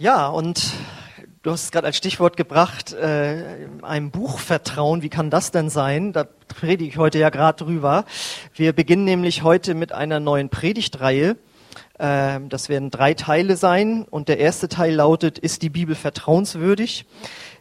Ja, und du hast es gerade als Stichwort gebracht, äh, einem Buch vertrauen. Wie kann das denn sein? Da predige ich heute ja gerade drüber. Wir beginnen nämlich heute mit einer neuen Predigtreihe. Äh, das werden drei Teile sein. Und der erste Teil lautet, ist die Bibel vertrauenswürdig?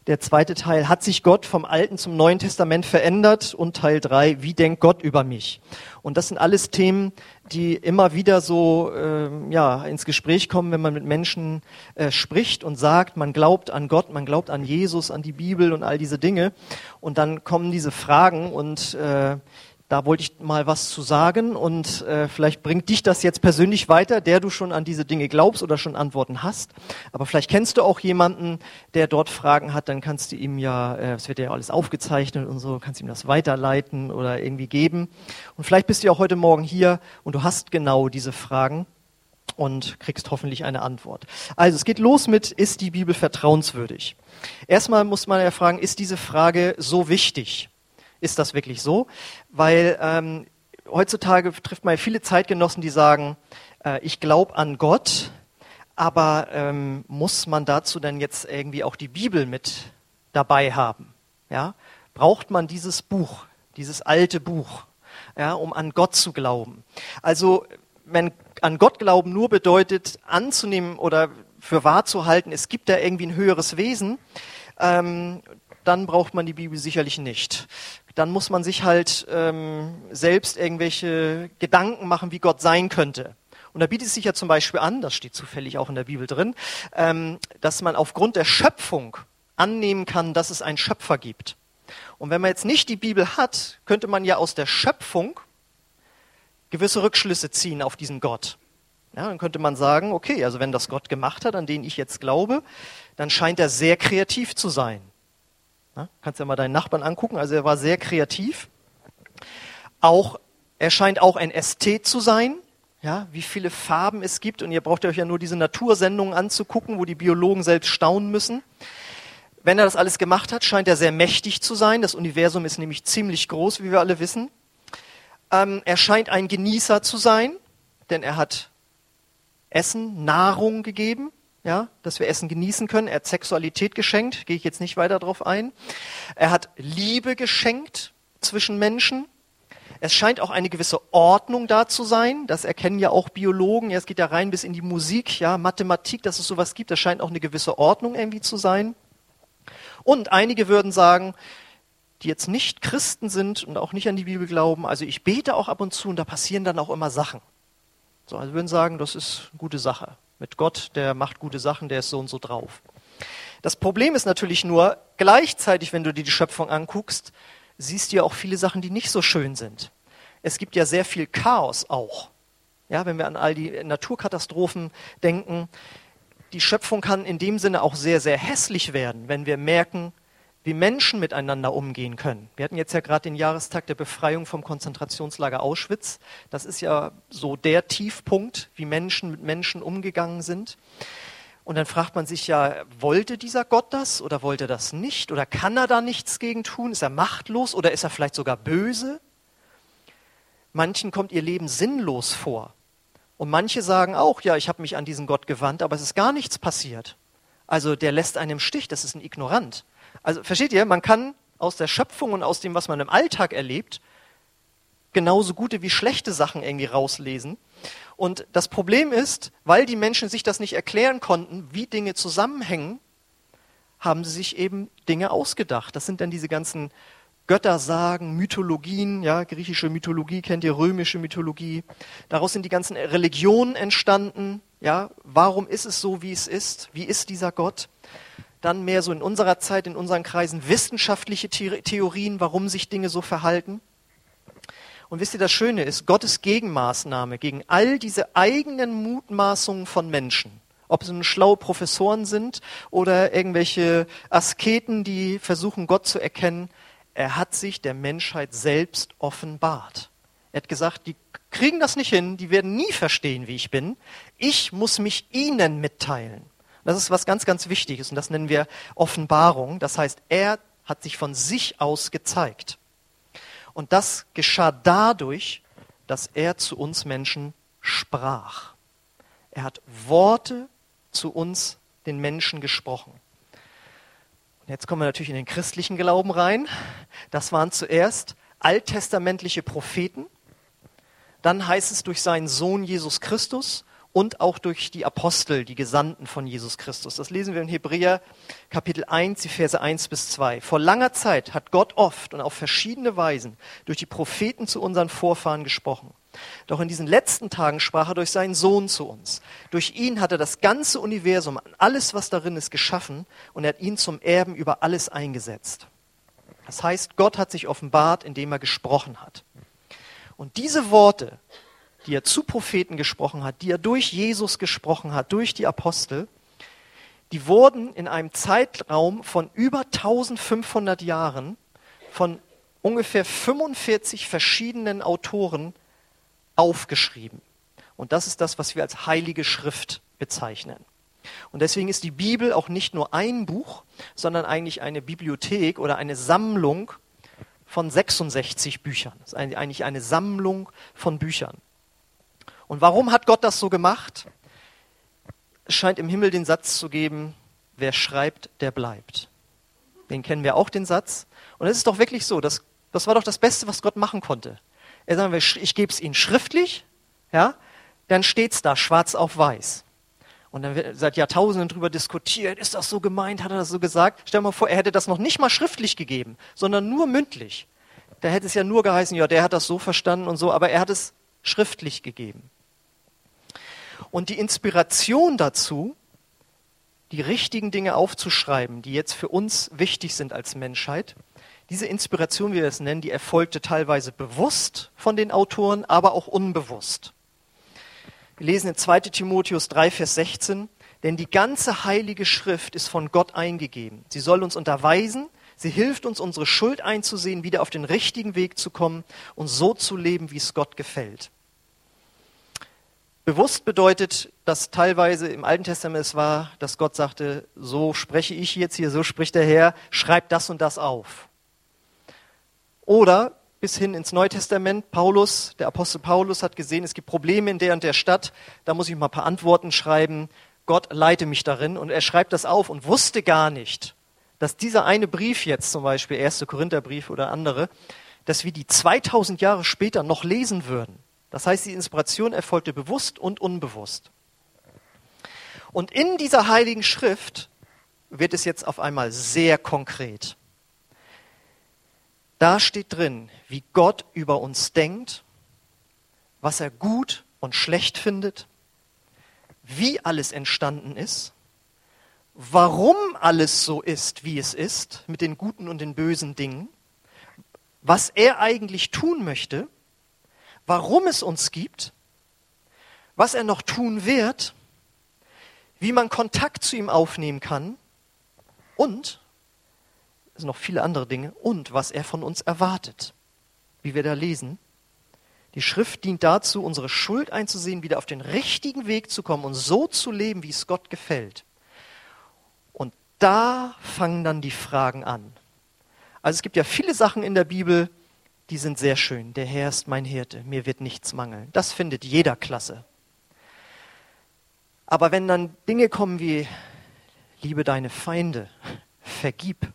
Der zweite Teil, hat sich Gott vom Alten zum Neuen Testament verändert? Und Teil drei, wie denkt Gott über mich? Und das sind alles Themen, die immer wieder so äh, ja, ins Gespräch kommen, wenn man mit Menschen äh, spricht und sagt, man glaubt an Gott, man glaubt an Jesus, an die Bibel und all diese Dinge. Und dann kommen diese Fragen und äh, da wollte ich mal was zu sagen und äh, vielleicht bringt dich das jetzt persönlich weiter, der du schon an diese Dinge glaubst oder schon Antworten hast. Aber vielleicht kennst du auch jemanden, der dort Fragen hat, dann kannst du ihm ja, äh, es wird ja alles aufgezeichnet und so, kannst ihm das weiterleiten oder irgendwie geben. Und vielleicht bist du ja auch heute Morgen hier und du hast genau diese Fragen und kriegst hoffentlich eine Antwort. Also es geht los mit, ist die Bibel vertrauenswürdig? Erstmal muss man ja fragen, ist diese Frage so wichtig? Ist das wirklich so? Weil ähm, heutzutage trifft man viele Zeitgenossen, die sagen, äh, ich glaube an Gott, aber ähm, muss man dazu dann jetzt irgendwie auch die Bibel mit dabei haben? Ja? Braucht man dieses Buch, dieses alte Buch, ja, um an Gott zu glauben? Also wenn an Gott glauben nur bedeutet, anzunehmen oder für wahr zu halten, es gibt da irgendwie ein höheres Wesen, ähm, dann braucht man die Bibel sicherlich nicht dann muss man sich halt ähm, selbst irgendwelche Gedanken machen, wie Gott sein könnte. Und da bietet es sich ja zum Beispiel an, das steht zufällig auch in der Bibel drin, ähm, dass man aufgrund der Schöpfung annehmen kann, dass es einen Schöpfer gibt. Und wenn man jetzt nicht die Bibel hat, könnte man ja aus der Schöpfung gewisse Rückschlüsse ziehen auf diesen Gott. Ja, dann könnte man sagen, okay, also wenn das Gott gemacht hat, an den ich jetzt glaube, dann scheint er sehr kreativ zu sein. Ja, kannst ja mal deinen Nachbarn angucken. Also er war sehr kreativ. Auch, er scheint auch ein Ästhet zu sein. Ja, wie viele Farben es gibt. Und ihr braucht euch ja nur diese Natursendungen anzugucken, wo die Biologen selbst staunen müssen. Wenn er das alles gemacht hat, scheint er sehr mächtig zu sein. Das Universum ist nämlich ziemlich groß, wie wir alle wissen. Ähm, er scheint ein Genießer zu sein, denn er hat Essen, Nahrung gegeben ja, dass wir Essen genießen können. Er hat Sexualität geschenkt, gehe ich jetzt nicht weiter darauf ein. Er hat Liebe geschenkt zwischen Menschen. Es scheint auch eine gewisse Ordnung da zu sein. Das erkennen ja auch Biologen. Ja, es geht ja rein bis in die Musik, ja, Mathematik, dass es sowas gibt. Das scheint auch eine gewisse Ordnung irgendwie zu sein. Und einige würden sagen, die jetzt nicht Christen sind und auch nicht an die Bibel glauben, also ich bete auch ab und zu und da passieren dann auch immer Sachen. So, also würden sagen, das ist eine gute Sache mit Gott, der macht gute Sachen, der ist so und so drauf. Das Problem ist natürlich nur, gleichzeitig, wenn du dir die Schöpfung anguckst, siehst du ja auch viele Sachen, die nicht so schön sind. Es gibt ja sehr viel Chaos auch. Ja, wenn wir an all die Naturkatastrophen denken, die Schöpfung kann in dem Sinne auch sehr, sehr hässlich werden, wenn wir merken, wie Menschen miteinander umgehen können. Wir hatten jetzt ja gerade den Jahrestag der Befreiung vom Konzentrationslager Auschwitz. Das ist ja so der Tiefpunkt, wie Menschen mit Menschen umgegangen sind. Und dann fragt man sich ja, wollte dieser Gott das oder wollte das nicht? Oder kann er da nichts gegen tun? Ist er machtlos oder ist er vielleicht sogar böse? Manchen kommt ihr Leben sinnlos vor. Und manche sagen auch, ja, ich habe mich an diesen Gott gewandt, aber es ist gar nichts passiert. Also der lässt einen im Stich, das ist ein Ignorant. Also versteht ihr, man kann aus der Schöpfung und aus dem, was man im Alltag erlebt, genauso gute wie schlechte Sachen irgendwie rauslesen. Und das Problem ist, weil die Menschen sich das nicht erklären konnten, wie Dinge zusammenhängen, haben sie sich eben Dinge ausgedacht. Das sind dann diese ganzen Göttersagen, Mythologien, ja, griechische Mythologie kennt ihr, römische Mythologie. Daraus sind die ganzen Religionen entstanden. Ja, warum ist es so, wie es ist? Wie ist dieser Gott? Dann mehr so in unserer Zeit, in unseren Kreisen wissenschaftliche Theorien, warum sich Dinge so verhalten. Und wisst ihr, das Schöne ist, Gottes Gegenmaßnahme gegen all diese eigenen Mutmaßungen von Menschen, ob es nun schlaue Professoren sind oder irgendwelche Asketen, die versuchen, Gott zu erkennen, er hat sich der Menschheit selbst offenbart. Er hat gesagt, die kriegen das nicht hin, die werden nie verstehen, wie ich bin. Ich muss mich ihnen mitteilen. Das ist was ganz, ganz Wichtiges und das nennen wir Offenbarung. Das heißt, er hat sich von sich aus gezeigt. Und das geschah dadurch, dass er zu uns Menschen sprach. Er hat Worte zu uns den Menschen gesprochen. Und jetzt kommen wir natürlich in den christlichen Glauben rein. Das waren zuerst alttestamentliche Propheten. Dann heißt es durch seinen Sohn Jesus Christus und auch durch die Apostel, die Gesandten von Jesus Christus. Das lesen wir in Hebräer Kapitel 1, die Verse 1 bis 2. Vor langer Zeit hat Gott oft und auf verschiedene Weisen durch die Propheten zu unseren Vorfahren gesprochen. Doch in diesen letzten Tagen sprach er durch seinen Sohn zu uns. Durch ihn hat er das ganze Universum, alles, was darin ist, geschaffen und er hat ihn zum Erben über alles eingesetzt. Das heißt, Gott hat sich offenbart, indem er gesprochen hat. Und diese Worte die er zu Propheten gesprochen hat, die er durch Jesus gesprochen hat, durch die Apostel, die wurden in einem Zeitraum von über 1500 Jahren von ungefähr 45 verschiedenen Autoren aufgeschrieben. Und das ist das, was wir als heilige Schrift bezeichnen. Und deswegen ist die Bibel auch nicht nur ein Buch, sondern eigentlich eine Bibliothek oder eine Sammlung von 66 Büchern. Das ist eigentlich eine Sammlung von Büchern. Und warum hat Gott das so gemacht? Es scheint im Himmel den Satz zu geben, wer schreibt, der bleibt. Den kennen wir auch, den Satz. Und es ist doch wirklich so, das, das war doch das Beste, was Gott machen konnte. Er sagt, ich gebe es Ihnen schriftlich, ja, dann steht es da schwarz auf weiß. Und dann wird seit Jahrtausenden darüber diskutiert, ist das so gemeint, hat er das so gesagt? Stell dir mal vor, er hätte das noch nicht mal schriftlich gegeben, sondern nur mündlich. Da hätte es ja nur geheißen, ja, der hat das so verstanden und so, aber er hat es schriftlich gegeben. Und die Inspiration dazu, die richtigen Dinge aufzuschreiben, die jetzt für uns wichtig sind als Menschheit, diese Inspiration, wie wir es nennen, die erfolgte teilweise bewusst von den Autoren, aber auch unbewusst. Wir lesen in 2 Timotheus 3, Vers 16, denn die ganze heilige Schrift ist von Gott eingegeben. Sie soll uns unterweisen, sie hilft uns, unsere Schuld einzusehen, wieder auf den richtigen Weg zu kommen und so zu leben, wie es Gott gefällt. Bewusst bedeutet, dass teilweise im Alten Testament es war, dass Gott sagte, so spreche ich jetzt hier, so spricht der Herr, schreib das und das auf. Oder bis hin ins Neue Testament, Paulus, der Apostel Paulus hat gesehen, es gibt Probleme in der und der Stadt, da muss ich mal ein paar Antworten schreiben, Gott leite mich darin und er schreibt das auf und wusste gar nicht, dass dieser eine Brief jetzt zum Beispiel, 1. Korintherbrief oder andere, dass wir die 2000 Jahre später noch lesen würden. Das heißt, die Inspiration erfolgte bewusst und unbewusst. Und in dieser heiligen Schrift wird es jetzt auf einmal sehr konkret. Da steht drin, wie Gott über uns denkt, was er gut und schlecht findet, wie alles entstanden ist, warum alles so ist, wie es ist, mit den guten und den bösen Dingen, was er eigentlich tun möchte warum es uns gibt, was er noch tun wird, wie man Kontakt zu ihm aufnehmen kann und, es sind noch viele andere Dinge, und was er von uns erwartet, wie wir da lesen. Die Schrift dient dazu, unsere Schuld einzusehen, wieder auf den richtigen Weg zu kommen und so zu leben, wie es Gott gefällt. Und da fangen dann die Fragen an. Also es gibt ja viele Sachen in der Bibel, die sind sehr schön. Der Herr ist mein Hirte, mir wird nichts mangeln. Das findet jeder klasse. Aber wenn dann Dinge kommen wie, liebe deine Feinde, vergib,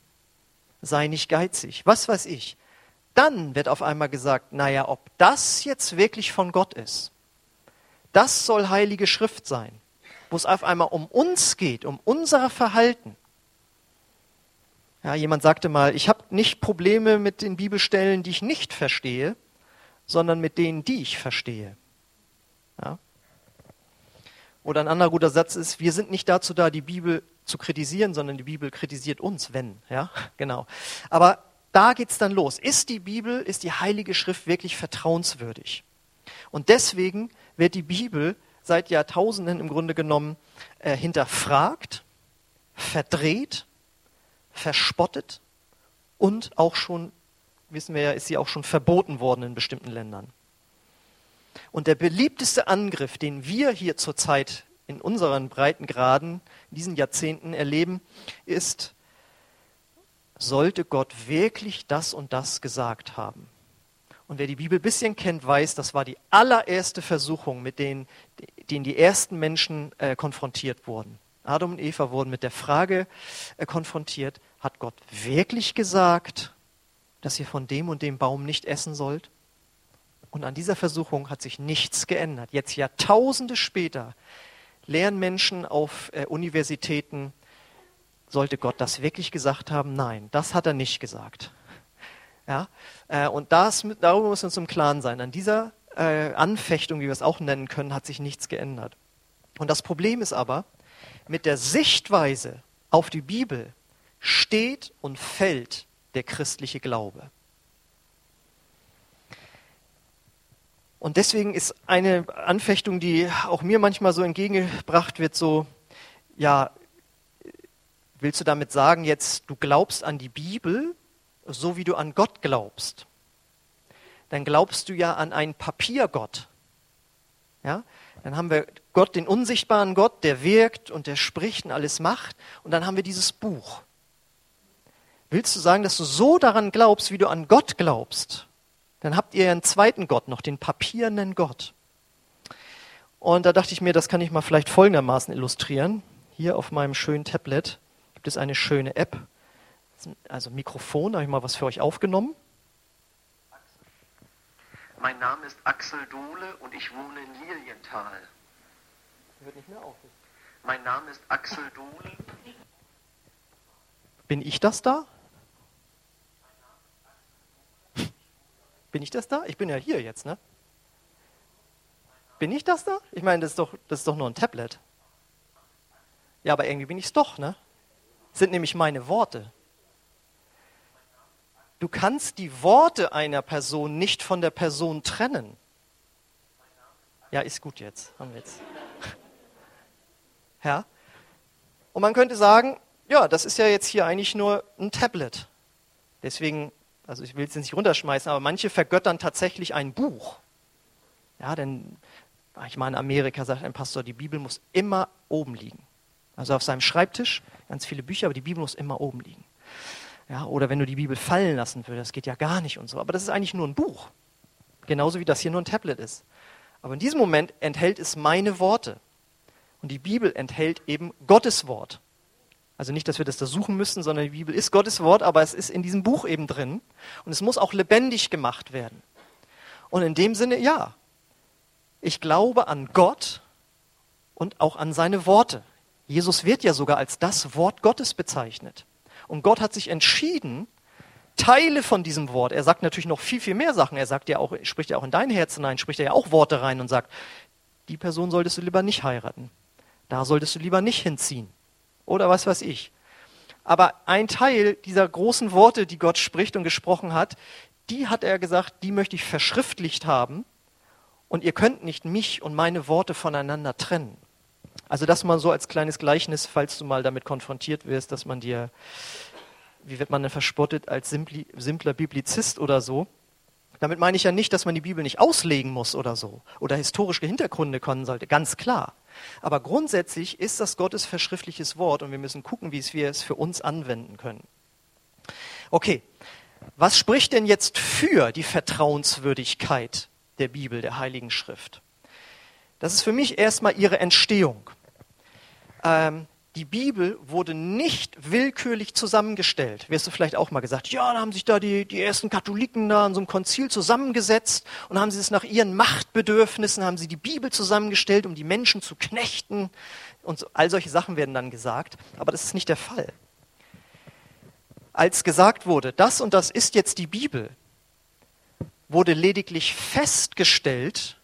sei nicht geizig, was weiß ich, dann wird auf einmal gesagt, naja, ob das jetzt wirklich von Gott ist, das soll heilige Schrift sein, wo es auf einmal um uns geht, um unser Verhalten, ja, jemand sagte mal, ich habe nicht Probleme mit den Bibelstellen, die ich nicht verstehe, sondern mit denen, die ich verstehe. Ja? Oder ein anderer guter Satz ist, wir sind nicht dazu da, die Bibel zu kritisieren, sondern die Bibel kritisiert uns, wenn. Ja, genau. Aber da geht's dann los. Ist die Bibel, ist die Heilige Schrift wirklich vertrauenswürdig? Und deswegen wird die Bibel seit Jahrtausenden im Grunde genommen äh, hinterfragt, verdreht verspottet und auch schon, wissen wir ja, ist sie auch schon verboten worden in bestimmten Ländern. Und der beliebteste Angriff, den wir hier zurzeit in unseren Breitengraden, in diesen Jahrzehnten erleben, ist, sollte Gott wirklich das und das gesagt haben? Und wer die Bibel ein bisschen kennt, weiß, das war die allererste Versuchung, mit denen, denen die ersten Menschen äh, konfrontiert wurden. Adam und Eva wurden mit der Frage äh, konfrontiert, hat Gott wirklich gesagt, dass ihr von dem und dem Baum nicht essen sollt? Und an dieser Versuchung hat sich nichts geändert. Jetzt Jahrtausende später lehren Menschen auf äh, Universitäten, sollte Gott das wirklich gesagt haben? Nein, das hat er nicht gesagt. Ja? Äh, und das, darüber muss uns im Klaren sein. An dieser äh, Anfechtung, wie wir es auch nennen können, hat sich nichts geändert. Und das Problem ist aber, mit der Sichtweise auf die Bibel steht und fällt der christliche Glaube. Und deswegen ist eine Anfechtung, die auch mir manchmal so entgegengebracht wird, so, ja, willst du damit sagen, jetzt du glaubst an die Bibel, so wie du an Gott glaubst? Dann glaubst du ja an einen Papiergott. Ja? Dann haben wir Gott, den unsichtbaren Gott, der wirkt und der spricht und alles macht. Und dann haben wir dieses Buch. Willst du sagen, dass du so daran glaubst, wie du an Gott glaubst? Dann habt ihr einen zweiten Gott noch, den papierenden Gott. Und da dachte ich mir, das kann ich mal vielleicht folgendermaßen illustrieren. Hier auf meinem schönen Tablet gibt es eine schöne App. Also Mikrofon, da habe ich mal was für euch aufgenommen. Mein Name ist Axel Dohle und ich wohne in Lilienthal. Hört nicht mehr auf. Mein Name ist Axel Dohle. Bin ich das da? Bin ich das da? Ich bin ja hier jetzt, ne? Bin ich das da? Ich meine, das ist doch, das ist doch nur ein Tablet. Ja, aber irgendwie bin ich es doch, ne? Das sind nämlich meine Worte. Du kannst die Worte einer Person nicht von der Person trennen. Ja, ist gut jetzt. Haben wir jetzt. Ja? Und man könnte sagen, ja, das ist ja jetzt hier eigentlich nur ein Tablet. Deswegen also ich will es nicht runterschmeißen, aber manche vergöttern tatsächlich ein Buch. Ja, denn ich meine, in Amerika sagt ein Pastor, die Bibel muss immer oben liegen. Also auf seinem Schreibtisch ganz viele Bücher, aber die Bibel muss immer oben liegen. Ja, oder wenn du die Bibel fallen lassen würdest, das geht ja gar nicht und so. Aber das ist eigentlich nur ein Buch. Genauso wie das hier nur ein Tablet ist. Aber in diesem Moment enthält es meine Worte. Und die Bibel enthält eben Gottes Wort. Also nicht, dass wir das da suchen müssen, sondern die Bibel ist Gottes Wort, aber es ist in diesem Buch eben drin. Und es muss auch lebendig gemacht werden. Und in dem Sinne, ja, ich glaube an Gott und auch an seine Worte. Jesus wird ja sogar als das Wort Gottes bezeichnet. Und Gott hat sich entschieden, Teile von diesem Wort, er sagt natürlich noch viel, viel mehr Sachen. Er sagt ja auch, spricht ja auch in dein Herz hinein, spricht ja auch Worte rein und sagt, die Person solltest du lieber nicht heiraten. Da solltest du lieber nicht hinziehen oder was weiß ich. Aber ein Teil dieser großen Worte, die Gott spricht und gesprochen hat, die hat er gesagt, die möchte ich verschriftlicht haben und ihr könnt nicht mich und meine Worte voneinander trennen. Also das mal so als kleines Gleichnis, falls du mal damit konfrontiert wirst, dass man dir, wie wird man denn verspottet, als simpli, simpler Biblizist oder so. Damit meine ich ja nicht, dass man die Bibel nicht auslegen muss oder so oder historische Hintergründe können sollte, ganz klar. Aber grundsätzlich ist das Gottes verschriftliches Wort und wir müssen gucken, wie wir es für uns anwenden können. Okay, was spricht denn jetzt für die Vertrauenswürdigkeit der Bibel, der Heiligen Schrift? Das ist für mich erstmal ihre Entstehung. Ähm, die Bibel wurde nicht willkürlich zusammengestellt. Wirst du vielleicht auch mal gesagt, ja, da haben sich da die, die ersten Katholiken da an so einem Konzil zusammengesetzt und haben sie es nach ihren Machtbedürfnissen, haben sie die Bibel zusammengestellt, um die Menschen zu knechten. Und all solche Sachen werden dann gesagt. Aber das ist nicht der Fall. Als gesagt wurde, das und das ist jetzt die Bibel, wurde lediglich festgestellt,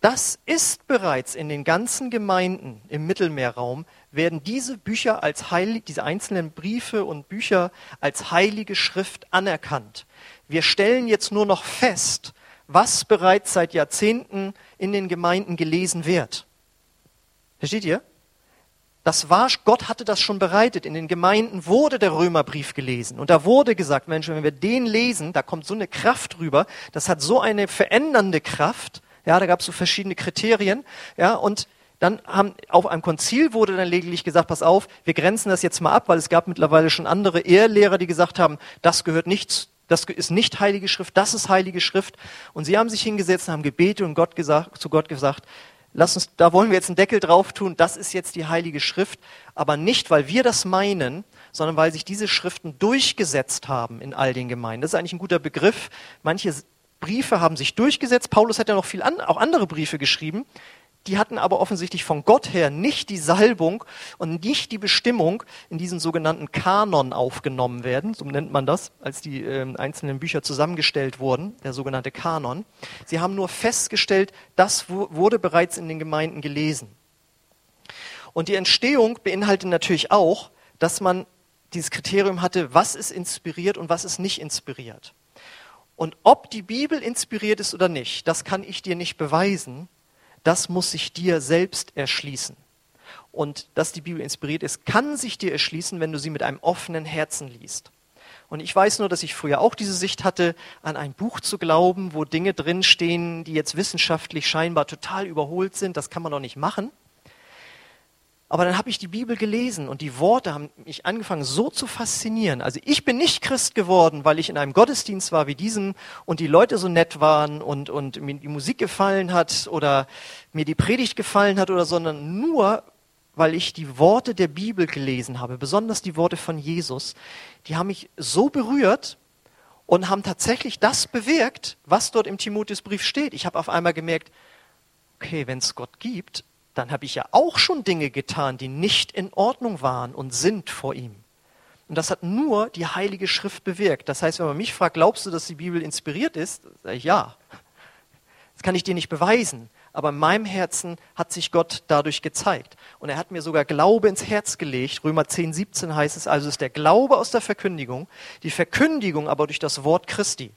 das ist bereits in den ganzen Gemeinden im Mittelmeerraum, werden diese Bücher als heilig, diese einzelnen Briefe und Bücher als heilige Schrift anerkannt. Wir stellen jetzt nur noch fest, was bereits seit Jahrzehnten in den Gemeinden gelesen wird. Versteht ihr? Das war, Gott hatte das schon bereitet. In den Gemeinden wurde der Römerbrief gelesen. Und da wurde gesagt, Mensch, wenn wir den lesen, da kommt so eine Kraft rüber. Das hat so eine verändernde Kraft. Ja, da gab es so verschiedene Kriterien. Ja, und dann haben, auf einem Konzil wurde dann lediglich gesagt, pass auf, wir grenzen das jetzt mal ab, weil es gab mittlerweile schon andere Ehrlehrer, die gesagt haben, das gehört nichts, das ist nicht heilige Schrift, das ist heilige Schrift. Und sie haben sich hingesetzt und haben gebetet und Gott gesagt, zu Gott gesagt, lass uns, da wollen wir jetzt einen Deckel drauf tun, das ist jetzt die Heilige Schrift, aber nicht, weil wir das meinen, sondern weil sich diese Schriften durchgesetzt haben in all den Gemeinden. Das ist eigentlich ein guter Begriff. Manche Briefe haben sich durchgesetzt. Paulus hat ja noch viel an, auch andere Briefe geschrieben. Die hatten aber offensichtlich von Gott her nicht die Salbung und nicht die Bestimmung, in diesen sogenannten Kanon aufgenommen werden. So nennt man das, als die äh, einzelnen Bücher zusammengestellt wurden, der sogenannte Kanon. Sie haben nur festgestellt, das wurde bereits in den Gemeinden gelesen. Und die Entstehung beinhaltet natürlich auch, dass man dieses Kriterium hatte, was ist inspiriert und was ist nicht inspiriert. Und ob die Bibel inspiriert ist oder nicht, das kann ich dir nicht beweisen. Das muss sich dir selbst erschließen. Und dass die Bibel inspiriert ist, kann sich dir erschließen, wenn du sie mit einem offenen Herzen liest. Und ich weiß nur, dass ich früher auch diese Sicht hatte, an ein Buch zu glauben, wo Dinge drinstehen, die jetzt wissenschaftlich scheinbar total überholt sind. Das kann man doch nicht machen. Aber dann habe ich die Bibel gelesen und die Worte haben mich angefangen so zu faszinieren. Also ich bin nicht Christ geworden, weil ich in einem Gottesdienst war wie diesem und die Leute so nett waren und, und mir die Musik gefallen hat oder mir die Predigt gefallen hat oder, sondern nur, weil ich die Worte der Bibel gelesen habe, besonders die Worte von Jesus. Die haben mich so berührt und haben tatsächlich das bewirkt, was dort im Timotheusbrief steht. Ich habe auf einmal gemerkt, okay, wenn es Gott gibt, dann habe ich ja auch schon Dinge getan, die nicht in Ordnung waren und sind vor ihm. Und das hat nur die Heilige Schrift bewirkt. Das heißt, wenn man mich fragt, glaubst du, dass die Bibel inspiriert ist? Sage ich ja. Das kann ich dir nicht beweisen. Aber in meinem Herzen hat sich Gott dadurch gezeigt. Und er hat mir sogar Glaube ins Herz gelegt. Römer 10, 17 heißt es also, ist der Glaube aus der Verkündigung, die Verkündigung aber durch das Wort Christi.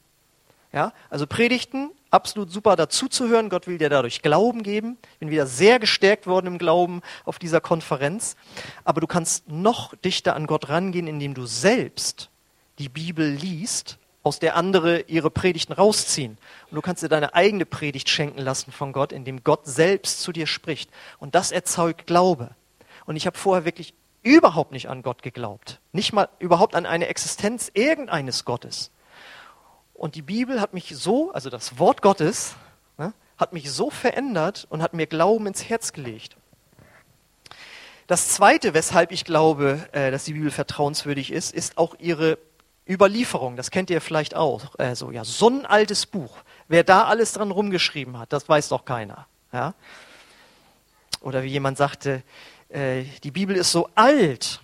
Ja, also Predigten, absolut super dazuzuhören. Gott will dir dadurch Glauben geben. Ich bin wieder sehr gestärkt worden im Glauben auf dieser Konferenz. Aber du kannst noch dichter an Gott rangehen, indem du selbst die Bibel liest, aus der andere ihre Predigten rausziehen. Und du kannst dir deine eigene Predigt schenken lassen von Gott, indem Gott selbst zu dir spricht. Und das erzeugt Glaube. Und ich habe vorher wirklich überhaupt nicht an Gott geglaubt. Nicht mal überhaupt an eine Existenz irgendeines Gottes. Und die Bibel hat mich so, also das Wort Gottes, ne, hat mich so verändert und hat mir Glauben ins Herz gelegt. Das Zweite, weshalb ich glaube, äh, dass die Bibel vertrauenswürdig ist, ist auch ihre Überlieferung. Das kennt ihr vielleicht auch. Also, ja, so ein altes Buch. Wer da alles dran rumgeschrieben hat, das weiß doch keiner. Ja? Oder wie jemand sagte, äh, die Bibel ist so alt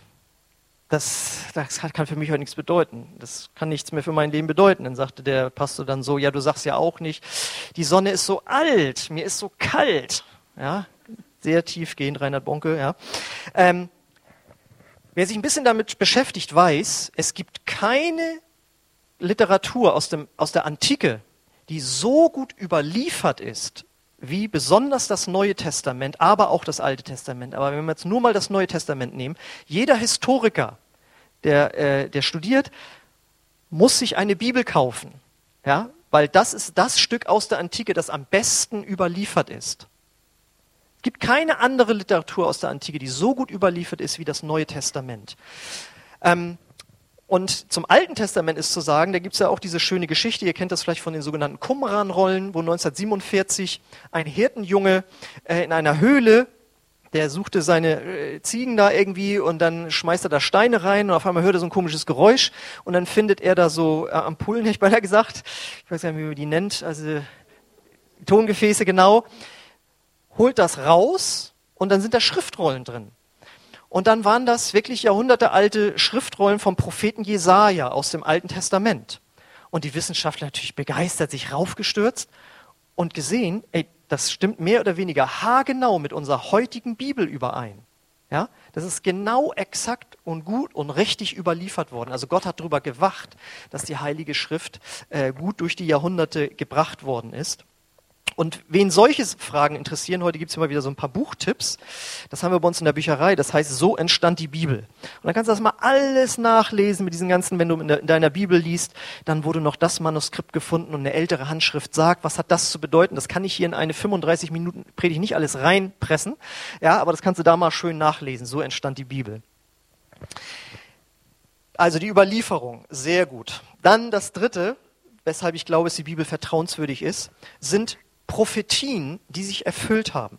das, das kann für mich heute nichts bedeuten. Das kann nichts mehr für mein Leben bedeuten. Dann sagte der Pastor dann so, ja, du sagst ja auch nicht, die Sonne ist so alt, mir ist so kalt. Ja, sehr tiefgehend, Reinhard Bonke, ja. Ähm, wer sich ein bisschen damit beschäftigt, weiß, es gibt keine Literatur aus, dem, aus der Antike, die so gut überliefert ist, wie besonders das Neue Testament, aber auch das Alte Testament. Aber wenn wir jetzt nur mal das Neue Testament nehmen, jeder Historiker, der, äh, der studiert, muss sich eine Bibel kaufen, ja, weil das ist das Stück aus der Antike, das am besten überliefert ist. Es gibt keine andere Literatur aus der Antike, die so gut überliefert ist wie das Neue Testament. Ähm, und zum Alten Testament ist zu sagen, da gibt es ja auch diese schöne Geschichte, ihr kennt das vielleicht von den sogenannten Qumran-Rollen, wo 1947 ein Hirtenjunge äh, in einer Höhle, der suchte seine äh, Ziegen da irgendwie und dann schmeißt er da Steine rein und auf einmal hört er so ein komisches Geräusch und dann findet er da so äh, Ampullen, hätte ich beinahe gesagt, ich weiß gar nicht, wie man die nennt, also Tongefäße genau, holt das raus und dann sind da Schriftrollen drin. Und dann waren das wirklich jahrhundertealte Schriftrollen vom Propheten Jesaja aus dem Alten Testament. Und die Wissenschaftler natürlich begeistert, sich raufgestürzt und gesehen, ey, das stimmt mehr oder weniger haargenau mit unserer heutigen Bibel überein. Ja, das ist genau exakt und gut und richtig überliefert worden. Also Gott hat darüber gewacht, dass die Heilige Schrift äh, gut durch die Jahrhunderte gebracht worden ist. Und wen solche Fragen interessieren, heute gibt es immer wieder so ein paar Buchtipps. Das haben wir bei uns in der Bücherei. Das heißt, so entstand die Bibel. Und dann kannst du das mal alles nachlesen mit diesen ganzen, wenn du in, deiner Bibel liest, dann wurde noch das Manuskript gefunden und eine ältere Handschrift sagt, was hat das zu bedeuten? Das kann ich hier in eine 35 Minuten Predigt nicht alles reinpressen. Ja, aber das kannst du da mal schön nachlesen. So entstand die Bibel. Also die Überlieferung, sehr gut. Dann das dritte, weshalb ich glaube, dass die Bibel vertrauenswürdig ist, sind Prophetien, die sich erfüllt haben.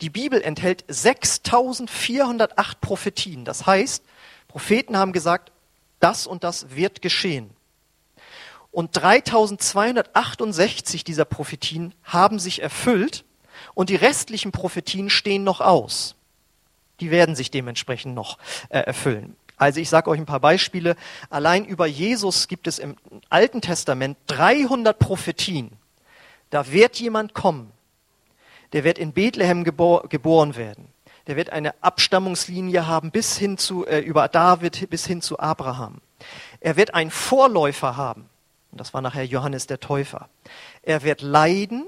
Die Bibel enthält 6408 Prophetien. Das heißt, Propheten haben gesagt, das und das wird geschehen. Und 3268 dieser Prophetien haben sich erfüllt und die restlichen Prophetien stehen noch aus. Die werden sich dementsprechend noch äh, erfüllen. Also ich sage euch ein paar Beispiele. Allein über Jesus gibt es im Alten Testament 300 Prophetien. Da wird jemand kommen, der wird in Bethlehem gebor geboren werden. Der wird eine Abstammungslinie haben bis hin zu, äh, über David bis hin zu Abraham. Er wird einen Vorläufer haben. Und das war nachher Johannes der Täufer. Er wird leiden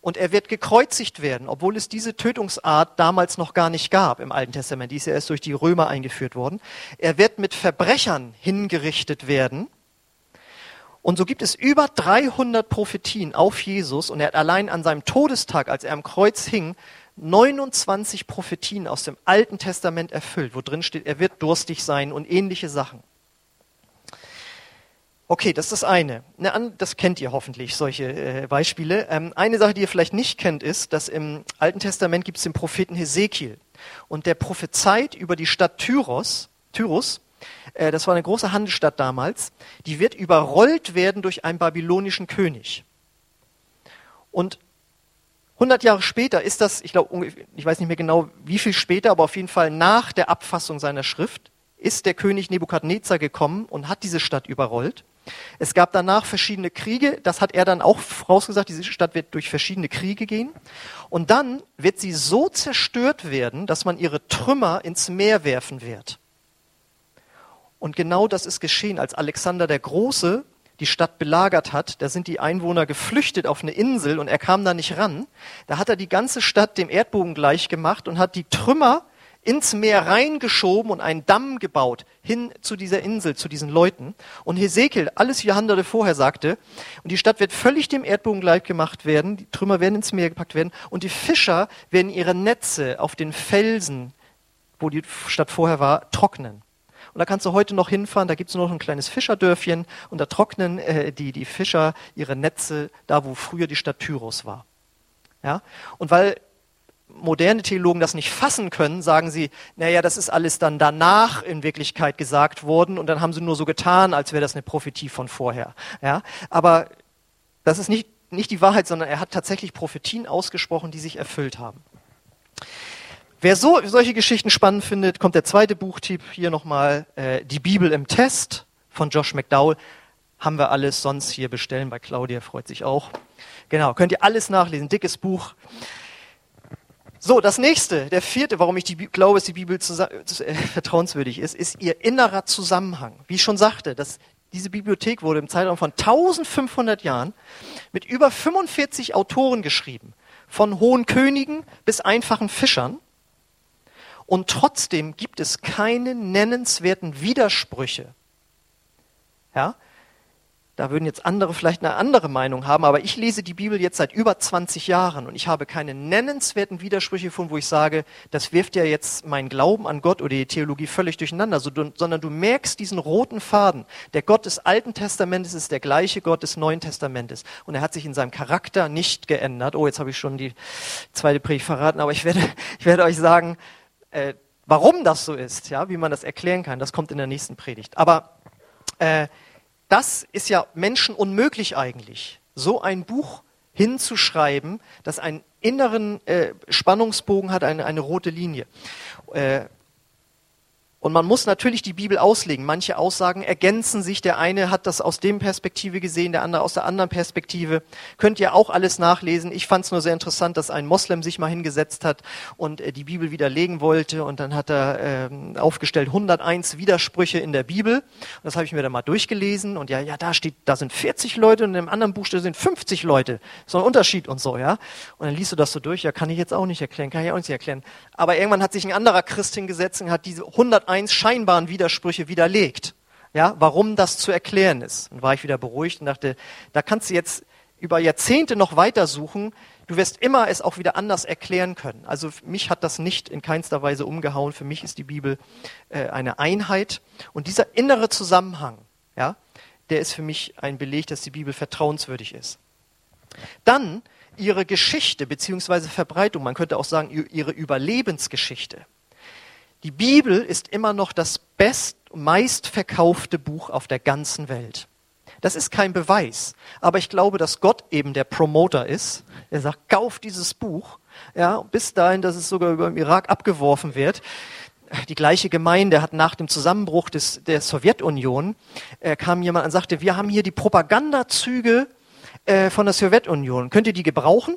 und er wird gekreuzigt werden, obwohl es diese Tötungsart damals noch gar nicht gab im Alten Testament. Die ist ja erst durch die Römer eingeführt worden. Er wird mit Verbrechern hingerichtet werden. Und so gibt es über 300 Prophetien auf Jesus und er hat allein an seinem Todestag, als er am Kreuz hing, 29 Prophetien aus dem Alten Testament erfüllt, wo drin steht, er wird durstig sein und ähnliche Sachen. Okay, das ist das eine. Das kennt ihr hoffentlich, solche äh, Beispiele. Ähm, eine Sache, die ihr vielleicht nicht kennt, ist, dass im Alten Testament gibt es den Propheten Hesekiel. Und der prophezeit über die Stadt Tyros, Tyrus, äh, das war eine große Handelsstadt damals, die wird überrollt werden durch einen babylonischen König. Und 100 Jahre später ist das, ich glaube, ich weiß nicht mehr genau, wie viel später, aber auf jeden Fall nach der Abfassung seiner Schrift, ist der König Nebukadnezar gekommen und hat diese Stadt überrollt. Es gab danach verschiedene Kriege, das hat er dann auch vorausgesagt, diese Stadt wird durch verschiedene Kriege gehen. Und dann wird sie so zerstört werden, dass man ihre Trümmer ins Meer werfen wird. Und genau das ist geschehen, als Alexander der Große die Stadt belagert hat. Da sind die Einwohner geflüchtet auf eine Insel und er kam da nicht ran. Da hat er die ganze Stadt dem Erdbogen gleich gemacht und hat die Trümmer ins Meer reingeschoben und einen Damm gebaut hin zu dieser Insel, zu diesen Leuten. Und Hesekiel, alles Jahrhunderte vorher sagte, und die Stadt wird völlig dem Erdbogen gleich gemacht werden, die Trümmer werden ins Meer gepackt werden und die Fischer werden ihre Netze auf den Felsen, wo die Stadt vorher war, trocknen. Und da kannst du heute noch hinfahren, da gibt es noch ein kleines Fischerdörfchen und da trocknen äh, die, die Fischer ihre Netze da, wo früher die Stadt Tyros war. Ja? Und weil moderne Theologen das nicht fassen können, sagen sie, naja, das ist alles dann danach in Wirklichkeit gesagt worden und dann haben sie nur so getan, als wäre das eine Prophetie von vorher. Ja? Aber das ist nicht, nicht die Wahrheit, sondern er hat tatsächlich Prophetien ausgesprochen, die sich erfüllt haben. Wer so, solche Geschichten spannend findet, kommt der zweite Buchtipp hier nochmal, äh, Die Bibel im Test von Josh McDowell. Haben wir alles sonst hier bestellen bei Claudia, freut sich auch. Genau, könnt ihr alles nachlesen, dickes Buch. So, das nächste, der vierte, warum ich die, glaube, dass die Bibel äh, vertrauenswürdig ist, ist ihr innerer Zusammenhang. Wie ich schon sagte, dass diese Bibliothek wurde im Zeitraum von 1500 Jahren mit über 45 Autoren geschrieben, von hohen Königen bis einfachen Fischern. Und trotzdem gibt es keine nennenswerten Widersprüche. Ja? Da würden jetzt andere vielleicht eine andere Meinung haben, aber ich lese die Bibel jetzt seit über 20 Jahren und ich habe keine nennenswerten Widersprüche gefunden, wo ich sage, das wirft ja jetzt meinen Glauben an Gott oder die Theologie völlig durcheinander, sondern du merkst diesen roten Faden. Der Gott des Alten Testamentes ist der gleiche Gott des Neuen Testamentes und er hat sich in seinem Charakter nicht geändert. Oh, jetzt habe ich schon die zweite Predigt verraten, aber ich werde, ich werde euch sagen, äh, warum das so ist, ja, wie man das erklären kann, das kommt in der nächsten Predigt. Aber äh, das ist ja Menschen unmöglich eigentlich, so ein Buch hinzuschreiben, das einen inneren äh, Spannungsbogen hat, eine, eine rote Linie. Äh, und man muss natürlich die Bibel auslegen. Manche Aussagen ergänzen sich. Der eine hat das aus dem Perspektive gesehen, der andere aus der anderen Perspektive. Könnt ihr auch alles nachlesen. Ich fand es nur sehr interessant, dass ein Moslem sich mal hingesetzt hat und äh, die Bibel widerlegen wollte. Und dann hat er äh, aufgestellt 101 Widersprüche in der Bibel. Und das habe ich mir dann mal durchgelesen. Und ja, ja, da steht, da sind 40 Leute und im anderen Buch sind 50 Leute. So ein Unterschied und so, ja. Und dann liest du das so durch. Ja, kann ich jetzt auch nicht erklären, kann ich auch nicht erklären. Aber irgendwann hat sich ein anderer Christ hingesetzt und hat diese 101 eins scheinbaren Widersprüche widerlegt. Ja, warum das zu erklären ist. Dann war ich wieder beruhigt und dachte, da kannst du jetzt über Jahrzehnte noch weiter suchen. Du wirst immer es auch wieder anders erklären können. Also mich hat das nicht in keinster Weise umgehauen. Für mich ist die Bibel äh, eine Einheit. Und dieser innere Zusammenhang, ja, der ist für mich ein Beleg, dass die Bibel vertrauenswürdig ist. Dann ihre Geschichte beziehungsweise Verbreitung, man könnte auch sagen ihre Überlebensgeschichte. Die Bibel ist immer noch das best, meistverkaufte Buch auf der ganzen Welt. Das ist kein Beweis, aber ich glaube, dass Gott eben der Promoter ist. Er sagt, kauf dieses Buch, ja, bis dahin, dass es sogar über den Irak abgeworfen wird. Die gleiche Gemeinde hat nach dem Zusammenbruch des, der Sowjetunion äh, kam jemand und sagte, wir haben hier die Propagandazüge äh, von der Sowjetunion. Könnt ihr die gebrauchen?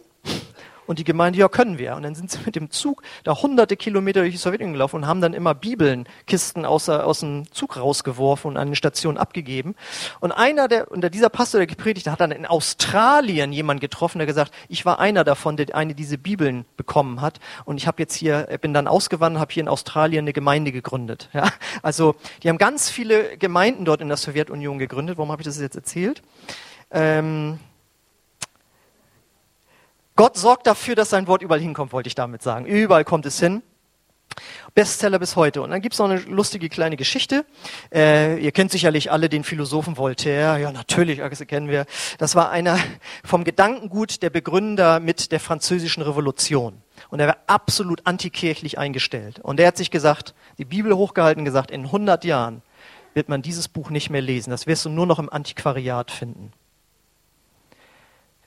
Und die Gemeinde, ja, können wir. Und dann sind sie mit dem Zug da hunderte Kilometer durch die Sowjetunion gelaufen und haben dann immer Bibelnkisten aus, aus dem Zug rausgeworfen und an den Stationen abgegeben. Und einer der, und dieser Pastor, der gepredigt hat, hat dann in Australien jemand getroffen, der gesagt, ich war einer davon, der eine diese Bibeln bekommen hat. Und ich habe jetzt hier, bin dann ausgewandert, habe hier in Australien eine Gemeinde gegründet. Ja? Also die haben ganz viele Gemeinden dort in der Sowjetunion gegründet. Warum habe ich das jetzt erzählt? Ähm, Gott sorgt dafür, dass sein Wort überall hinkommt, wollte ich damit sagen. Überall kommt es hin. Bestseller bis heute. Und dann gibt's noch eine lustige kleine Geschichte. Äh, ihr kennt sicherlich alle den Philosophen Voltaire. Ja, natürlich, das kennen wir. Das war einer vom Gedankengut der Begründer mit der französischen Revolution. Und er war absolut antikirchlich eingestellt. Und er hat sich gesagt, die Bibel hochgehalten, gesagt, in 100 Jahren wird man dieses Buch nicht mehr lesen. Das wirst du nur noch im Antiquariat finden.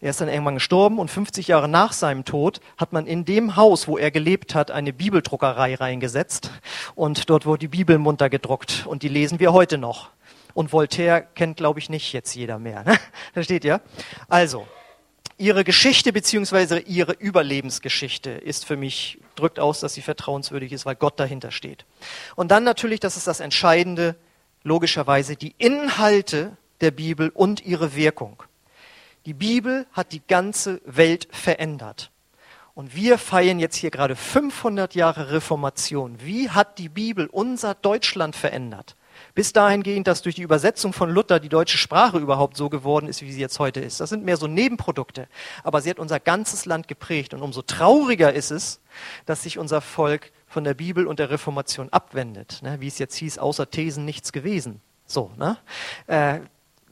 Er ist dann irgendwann gestorben und 50 Jahre nach seinem Tod hat man in dem Haus, wo er gelebt hat, eine Bibeldruckerei reingesetzt und dort wurde die Bibel munter gedruckt und die lesen wir heute noch. Und Voltaire kennt, glaube ich, nicht jetzt jeder mehr. Ne? Versteht ihr? Also, ihre Geschichte beziehungsweise ihre Überlebensgeschichte ist für mich, drückt aus, dass sie vertrauenswürdig ist, weil Gott dahinter steht. Und dann natürlich, das ist das Entscheidende, logischerweise die Inhalte der Bibel und ihre Wirkung. Die Bibel hat die ganze Welt verändert. Und wir feiern jetzt hier gerade 500 Jahre Reformation. Wie hat die Bibel unser Deutschland verändert? Bis dahingehend, dass durch die Übersetzung von Luther die deutsche Sprache überhaupt so geworden ist, wie sie jetzt heute ist. Das sind mehr so Nebenprodukte. Aber sie hat unser ganzes Land geprägt. Und umso trauriger ist es, dass sich unser Volk von der Bibel und der Reformation abwendet. Ne? Wie es jetzt hieß, außer Thesen nichts gewesen. So, ne?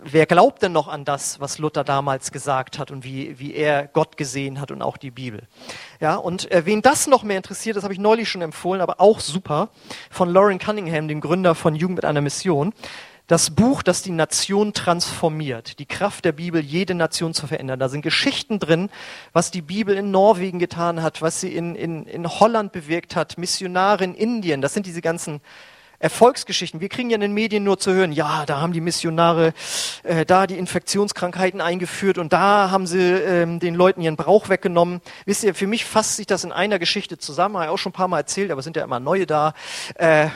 Wer glaubt denn noch an das, was Luther damals gesagt hat und wie, wie er Gott gesehen hat und auch die Bibel? Ja, und äh, wen das noch mehr interessiert, das habe ich neulich schon empfohlen, aber auch super, von Lauren Cunningham, dem Gründer von Jugend mit einer Mission. Das Buch, das die Nation transformiert, die Kraft der Bibel, jede Nation zu verändern. Da sind Geschichten drin, was die Bibel in Norwegen getan hat, was sie in, in, in Holland bewirkt hat, Missionare in Indien. Das sind diese ganzen Erfolgsgeschichten. Wir kriegen ja in den Medien nur zu hören, ja, da haben die Missionare äh, da die Infektionskrankheiten eingeführt und da haben sie ähm, den Leuten ihren Brauch weggenommen. Wisst ihr, für mich fasst sich das in einer Geschichte zusammen, habe ich auch schon ein paar Mal erzählt, aber sind ja immer neue da, äh,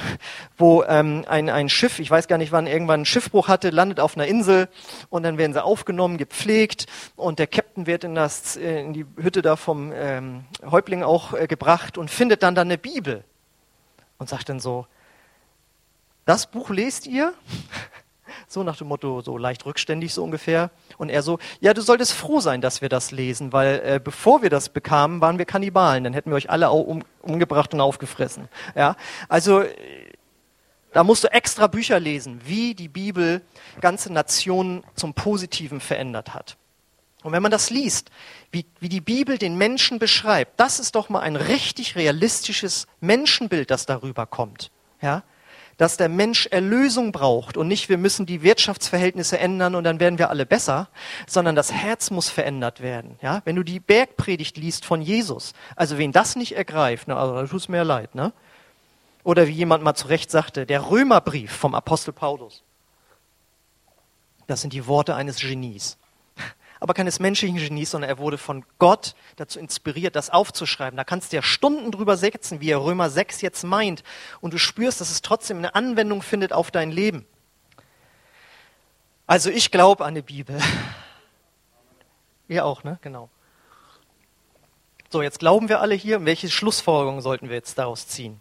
wo ähm, ein, ein Schiff, ich weiß gar nicht wann, irgendwann einen Schiffbruch hatte, landet auf einer Insel und dann werden sie aufgenommen, gepflegt und der Captain wird in, das, äh, in die Hütte da vom ähm, Häuptling auch äh, gebracht und findet dann da eine Bibel und sagt dann so, das Buch lest ihr? So nach dem Motto, so leicht rückständig so ungefähr. Und er so, ja, du solltest froh sein, dass wir das lesen, weil äh, bevor wir das bekamen, waren wir Kannibalen. Dann hätten wir euch alle um, umgebracht und aufgefressen. Ja, also da musst du extra Bücher lesen, wie die Bibel ganze Nationen zum Positiven verändert hat. Und wenn man das liest, wie, wie die Bibel den Menschen beschreibt, das ist doch mal ein richtig realistisches Menschenbild, das darüber kommt. Ja, dass der Mensch Erlösung braucht und nicht, wir müssen die Wirtschaftsverhältnisse ändern und dann werden wir alle besser, sondern das Herz muss verändert werden. Ja? Wenn du die Bergpredigt liest von Jesus, also wen das nicht ergreift, ne, also da tut es mir leid. Ne? Oder wie jemand mal zu Recht sagte, der Römerbrief vom Apostel Paulus. Das sind die Worte eines Genies aber keines menschlichen Genies, sondern er wurde von Gott dazu inspiriert, das aufzuschreiben. Da kannst du ja Stunden drüber setzen, wie er Römer 6 jetzt meint. Und du spürst, dass es trotzdem eine Anwendung findet auf dein Leben. Also ich glaube an die Bibel. Ihr auch, ne? Genau. So, jetzt glauben wir alle hier. Welche Schlussfolgerungen sollten wir jetzt daraus ziehen?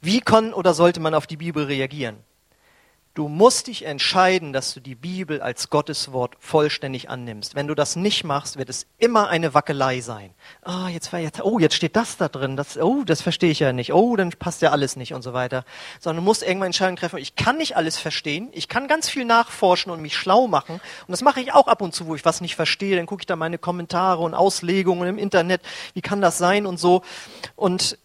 Wie kann oder sollte man auf die Bibel reagieren? Du musst dich entscheiden, dass du die Bibel als Gottes Wort vollständig annimmst. Wenn du das nicht machst, wird es immer eine Wackelei sein. Ah, jetzt war jetzt, oh, jetzt steht das da drin. Das, oh, das verstehe ich ja nicht. Oh, dann passt ja alles nicht und so weiter. Sondern du musst irgendwann Entscheidungen treffen. Ich kann nicht alles verstehen. Ich kann ganz viel nachforschen und mich schlau machen. Und das mache ich auch ab und zu, wo ich was nicht verstehe. Dann gucke ich da meine Kommentare und Auslegungen im Internet. Wie kann das sein und so. Und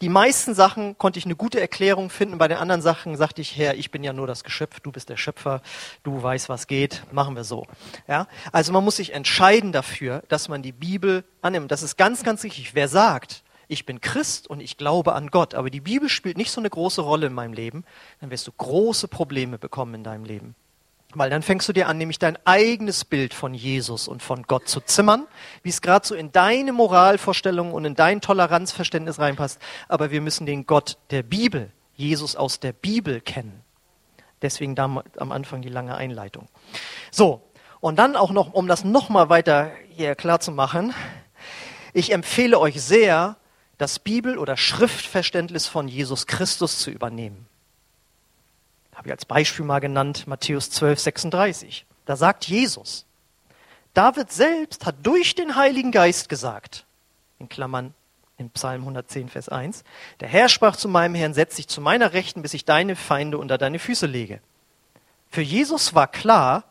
die meisten Sachen konnte ich eine gute Erklärung finden. Bei den anderen Sachen sagte ich, Herr, ich bin ja nur das Geschöpf, du bist der Schöpfer, du weißt, was geht, machen wir so. Ja? Also man muss sich entscheiden dafür, dass man die Bibel annimmt. Das ist ganz, ganz wichtig. Wer sagt, ich bin Christ und ich glaube an Gott, aber die Bibel spielt nicht so eine große Rolle in meinem Leben, dann wirst du große Probleme bekommen in deinem Leben. Weil dann fängst du dir an, nämlich dein eigenes Bild von Jesus und von Gott zu zimmern, wie es gerade so in deine Moralvorstellungen und in dein Toleranzverständnis reinpasst. Aber wir müssen den Gott der Bibel, Jesus aus der Bibel kennen. Deswegen da am Anfang die lange Einleitung. So, und dann auch noch, um das nochmal weiter hier klar zu machen, ich empfehle euch sehr, das Bibel- oder Schriftverständnis von Jesus Christus zu übernehmen habe ich als Beispiel mal genannt, Matthäus 12, 36. Da sagt Jesus, David selbst hat durch den Heiligen Geist gesagt, in Klammern in Psalm 110, Vers 1, der Herr sprach zu meinem Herrn, setz dich zu meiner Rechten, bis ich deine Feinde unter deine Füße lege. Für Jesus war klar,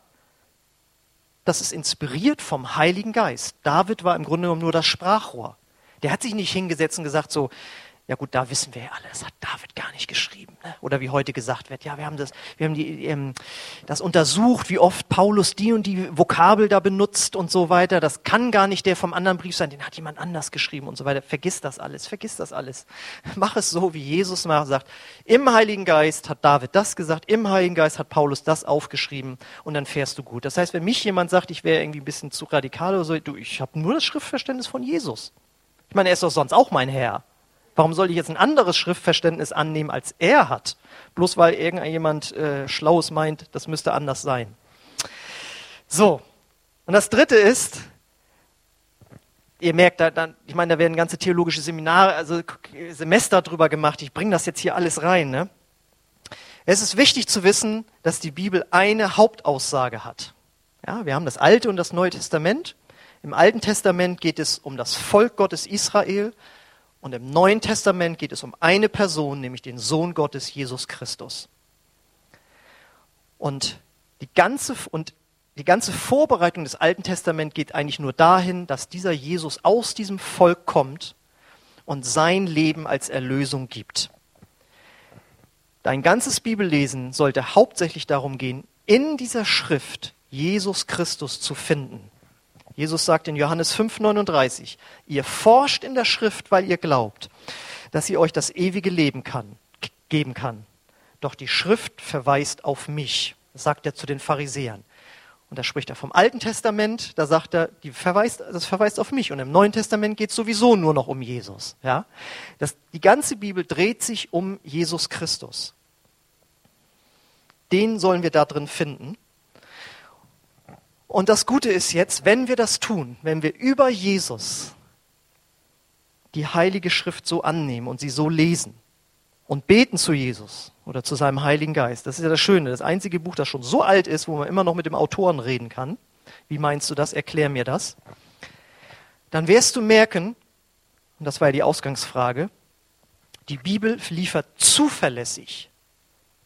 dass es inspiriert vom Heiligen Geist. David war im Grunde genommen nur das Sprachrohr. Der hat sich nicht hingesetzt und gesagt so, ja gut, da wissen wir ja alle, das hat David gar nicht geschrieben. Ne? Oder wie heute gesagt wird, ja, wir haben das, wir haben die, ähm, das untersucht, wie oft Paulus die und die Vokabel da benutzt und so weiter. Das kann gar nicht der vom anderen Brief sein, den hat jemand anders geschrieben und so weiter. Vergiss das alles, vergiss das alles. Mach es so, wie Jesus mal sagt. Im Heiligen Geist hat David das gesagt, im Heiligen Geist hat Paulus das aufgeschrieben und dann fährst du gut. Das heißt, wenn mich jemand sagt, ich wäre irgendwie ein bisschen zu radikal oder so, du, ich habe nur das Schriftverständnis von Jesus. Ich meine, er ist doch sonst auch mein Herr. Warum soll ich jetzt ein anderes Schriftverständnis annehmen, als er hat? Bloß weil irgendjemand äh, Schlaues meint, das müsste anders sein. So, und das Dritte ist, ihr merkt, da, da, ich meine, da werden ganze theologische Seminare, also Semester drüber gemacht. Ich bringe das jetzt hier alles rein. Ne? Es ist wichtig zu wissen, dass die Bibel eine Hauptaussage hat. Ja, wir haben das Alte und das Neue Testament. Im Alten Testament geht es um das Volk Gottes Israel und im Neuen Testament geht es um eine Person, nämlich den Sohn Gottes, Jesus Christus. Und die ganze, und die ganze Vorbereitung des Alten Testaments geht eigentlich nur dahin, dass dieser Jesus aus diesem Volk kommt und sein Leben als Erlösung gibt. Dein ganzes Bibellesen sollte hauptsächlich darum gehen, in dieser Schrift Jesus Christus zu finden. Jesus sagt in Johannes 5:39, ihr forscht in der Schrift, weil ihr glaubt, dass sie euch das ewige Leben kann, geben kann. Doch die Schrift verweist auf mich, sagt er zu den Pharisäern. Und da spricht er vom Alten Testament, da sagt er, die verweist, das verweist auf mich. Und im Neuen Testament geht es sowieso nur noch um Jesus. Ja? Das, die ganze Bibel dreht sich um Jesus Christus. Den sollen wir da drin finden. Und das Gute ist jetzt, wenn wir das tun, wenn wir über Jesus die Heilige Schrift so annehmen und sie so lesen und beten zu Jesus oder zu seinem Heiligen Geist, das ist ja das Schöne, das einzige Buch, das schon so alt ist, wo man immer noch mit dem Autoren reden kann. Wie meinst du das? Erklär mir das. Dann wirst du merken, und das war ja die Ausgangsfrage, die Bibel liefert zuverlässig,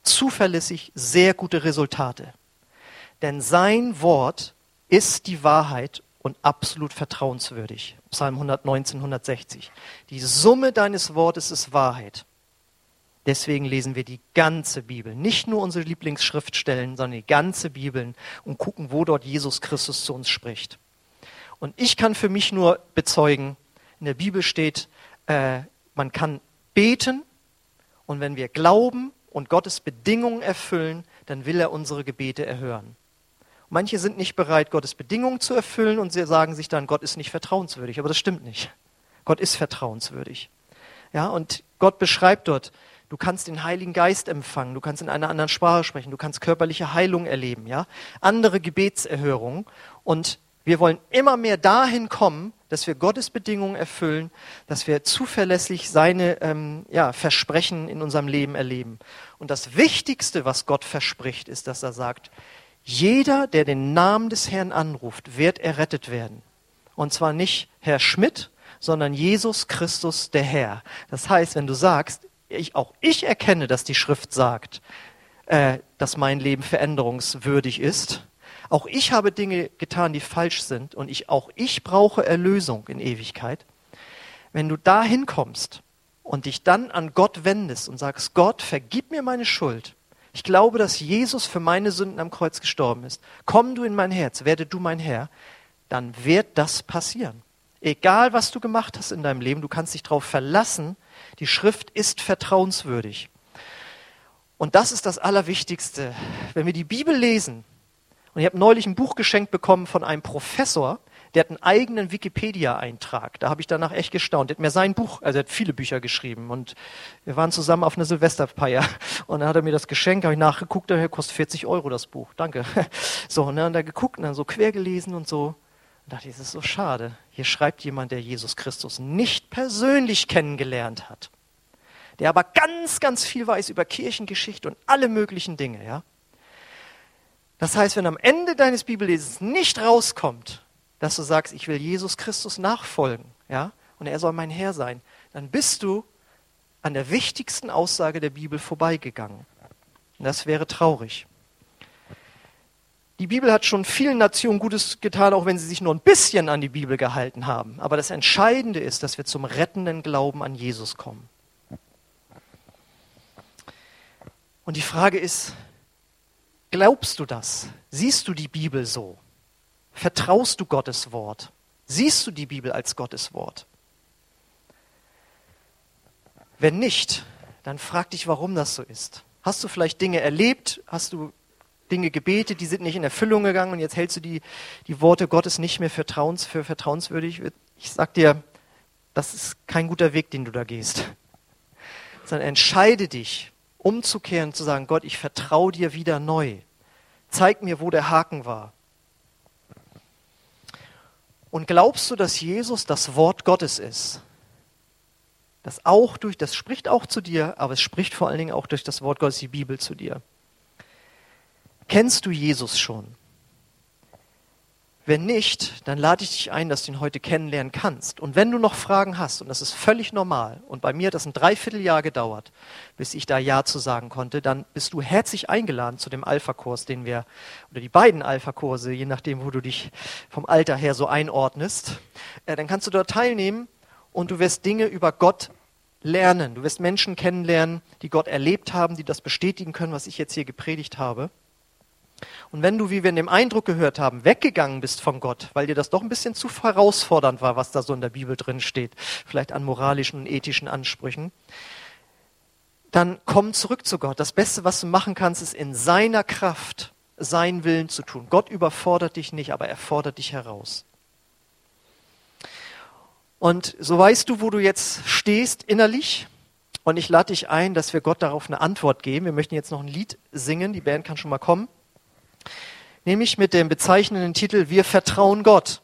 zuverlässig sehr gute Resultate. Denn sein Wort ist die Wahrheit und absolut vertrauenswürdig. Psalm 119, 160. Die Summe deines Wortes ist Wahrheit. Deswegen lesen wir die ganze Bibel, nicht nur unsere Lieblingsschriftstellen, sondern die ganze Bibel und gucken, wo dort Jesus Christus zu uns spricht. Und ich kann für mich nur bezeugen, in der Bibel steht, äh, man kann beten und wenn wir glauben und Gottes Bedingungen erfüllen, dann will er unsere Gebete erhören. Manche sind nicht bereit, Gottes Bedingungen zu erfüllen und sie sagen sich dann, Gott ist nicht vertrauenswürdig. Aber das stimmt nicht. Gott ist vertrauenswürdig. Ja, und Gott beschreibt dort, du kannst den Heiligen Geist empfangen, du kannst in einer anderen Sprache sprechen, du kannst körperliche Heilung erleben, ja, andere Gebetserhörungen und Wir wollen immer mehr dahin kommen, dass wir Gottes Bedingungen erfüllen, dass wir zuverlässig seine ähm, ja, Versprechen in unserem Leben erleben. Und das Wichtigste, was Gott verspricht, ist, dass er sagt, jeder, der den Namen des Herrn anruft, wird errettet werden. Und zwar nicht Herr Schmidt, sondern Jesus Christus der Herr. Das heißt, wenn du sagst, ich, auch ich erkenne, dass die Schrift sagt, äh, dass mein Leben veränderungswürdig ist, auch ich habe Dinge getan, die falsch sind und ich, auch ich brauche Erlösung in Ewigkeit. Wenn du dahin kommst und dich dann an Gott wendest und sagst, Gott, vergib mir meine Schuld. Ich glaube, dass Jesus für meine Sünden am Kreuz gestorben ist. Komm du in mein Herz, werde du mein Herr, dann wird das passieren. Egal, was du gemacht hast in deinem Leben, du kannst dich darauf verlassen, die Schrift ist vertrauenswürdig. Und das ist das Allerwichtigste. Wenn wir die Bibel lesen, und ich habe neulich ein Buch geschenkt bekommen von einem Professor, der hat einen eigenen Wikipedia-Eintrag. Da habe ich danach echt gestaunt. Der hat mir sein Buch, also er hat viele Bücher geschrieben. Und wir waren zusammen auf einer Silvesterfeier. Und dann hat er mir das geschenkt, habe ich nachgeguckt, daher kostet 40 Euro das Buch. Danke. So, und dann da geguckt und dann so quer gelesen und so. Und dachte das ist so schade. Hier schreibt jemand, der Jesus Christus nicht persönlich kennengelernt hat. Der aber ganz, ganz viel weiß über Kirchengeschichte und alle möglichen Dinge, ja. Das heißt, wenn am Ende deines Bibellesens nicht rauskommt, dass du sagst, ich will Jesus Christus nachfolgen, ja, und er soll mein Herr sein, dann bist du an der wichtigsten Aussage der Bibel vorbeigegangen. Und das wäre traurig. Die Bibel hat schon vielen Nationen Gutes getan, auch wenn sie sich nur ein bisschen an die Bibel gehalten haben. Aber das Entscheidende ist, dass wir zum rettenden Glauben an Jesus kommen. Und die Frage ist, glaubst du das? Siehst du die Bibel so? Vertraust du Gottes Wort? Siehst du die Bibel als Gottes Wort? Wenn nicht, dann frag dich, warum das so ist. Hast du vielleicht Dinge erlebt? Hast du Dinge gebetet, die sind nicht in Erfüllung gegangen und jetzt hältst du die, die Worte Gottes nicht mehr vertrauens, für vertrauenswürdig. Ich sag dir, das ist kein guter Weg, den du da gehst. Sondern entscheide dich, umzukehren, zu sagen, Gott, ich vertraue dir wieder neu. Zeig mir, wo der Haken war. Und glaubst du, dass Jesus das Wort Gottes ist? Das auch durch, das spricht auch zu dir, aber es spricht vor allen Dingen auch durch das Wort Gottes, die Bibel zu dir. Kennst du Jesus schon? Wenn nicht, dann lade ich dich ein, dass du ihn heute kennenlernen kannst. Und wenn du noch Fragen hast, und das ist völlig normal, und bei mir hat das ein Dreivierteljahr gedauert, bis ich da Ja zu sagen konnte, dann bist du herzlich eingeladen zu dem Alpha-Kurs, den wir, oder die beiden Alpha-Kurse, je nachdem, wo du dich vom Alter her so einordnest. Äh, dann kannst du dort teilnehmen und du wirst Dinge über Gott lernen. Du wirst Menschen kennenlernen, die Gott erlebt haben, die das bestätigen können, was ich jetzt hier gepredigt habe. Und wenn du, wie wir in dem Eindruck gehört haben, weggegangen bist von Gott, weil dir das doch ein bisschen zu herausfordernd war, was da so in der Bibel drin steht, vielleicht an moralischen und ethischen Ansprüchen, dann komm zurück zu Gott. Das Beste, was du machen kannst, ist in seiner Kraft seinen Willen zu tun. Gott überfordert dich nicht, aber er fordert dich heraus. Und so weißt du, wo du jetzt stehst innerlich. Und ich lade dich ein, dass wir Gott darauf eine Antwort geben. Wir möchten jetzt noch ein Lied singen. Die Band kann schon mal kommen nämlich mit dem bezeichnenden Titel Wir vertrauen Gott,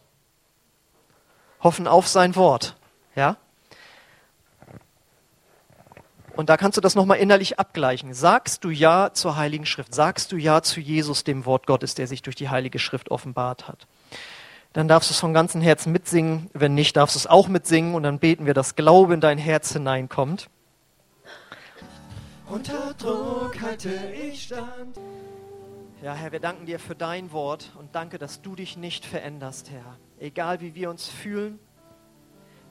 hoffen auf sein Wort. Ja? Und da kannst du das nochmal innerlich abgleichen. Sagst du Ja zur Heiligen Schrift? Sagst du Ja zu Jesus, dem Wort Gottes, der sich durch die Heilige Schrift offenbart hat? Dann darfst du es von ganzem Herzen mitsingen. Wenn nicht, darfst du es auch mitsingen. Und dann beten wir, dass Glaube in dein Herz hineinkommt. Unter Druck halte ich stand. Ja, Herr, wir danken dir für dein Wort und danke, dass du dich nicht veränderst, Herr. Egal wie wir uns fühlen,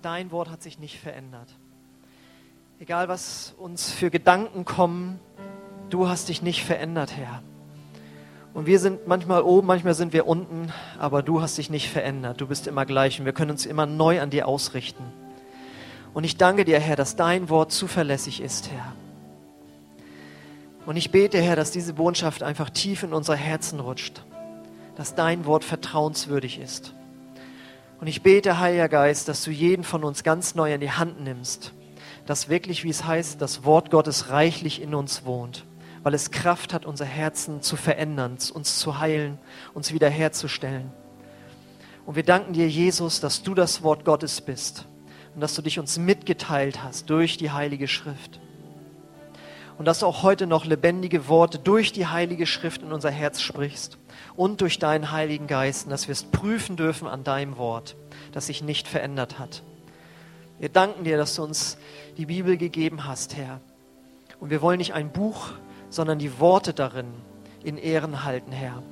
dein Wort hat sich nicht verändert. Egal was uns für Gedanken kommen, du hast dich nicht verändert, Herr. Und wir sind manchmal oben, manchmal sind wir unten, aber du hast dich nicht verändert. Du bist immer gleich und wir können uns immer neu an dir ausrichten. Und ich danke dir, Herr, dass dein Wort zuverlässig ist, Herr. Und ich bete, Herr, dass diese Botschaft einfach tief in unser Herzen rutscht, dass dein Wort vertrauenswürdig ist. Und ich bete, Heiliger Geist, dass du jeden von uns ganz neu in die Hand nimmst, dass wirklich, wie es heißt, das Wort Gottes reichlich in uns wohnt, weil es Kraft hat, unser Herzen zu verändern, uns zu heilen, uns wiederherzustellen. Und wir danken dir, Jesus, dass du das Wort Gottes bist und dass du dich uns mitgeteilt hast durch die Heilige Schrift. Und dass du auch heute noch lebendige Worte durch die Heilige Schrift in unser Herz sprichst und durch deinen Heiligen Geist, und dass wir es prüfen dürfen an deinem Wort, das sich nicht verändert hat. Wir danken dir, dass du uns die Bibel gegeben hast, Herr. Und wir wollen nicht ein Buch, sondern die Worte darin in Ehren halten, Herr.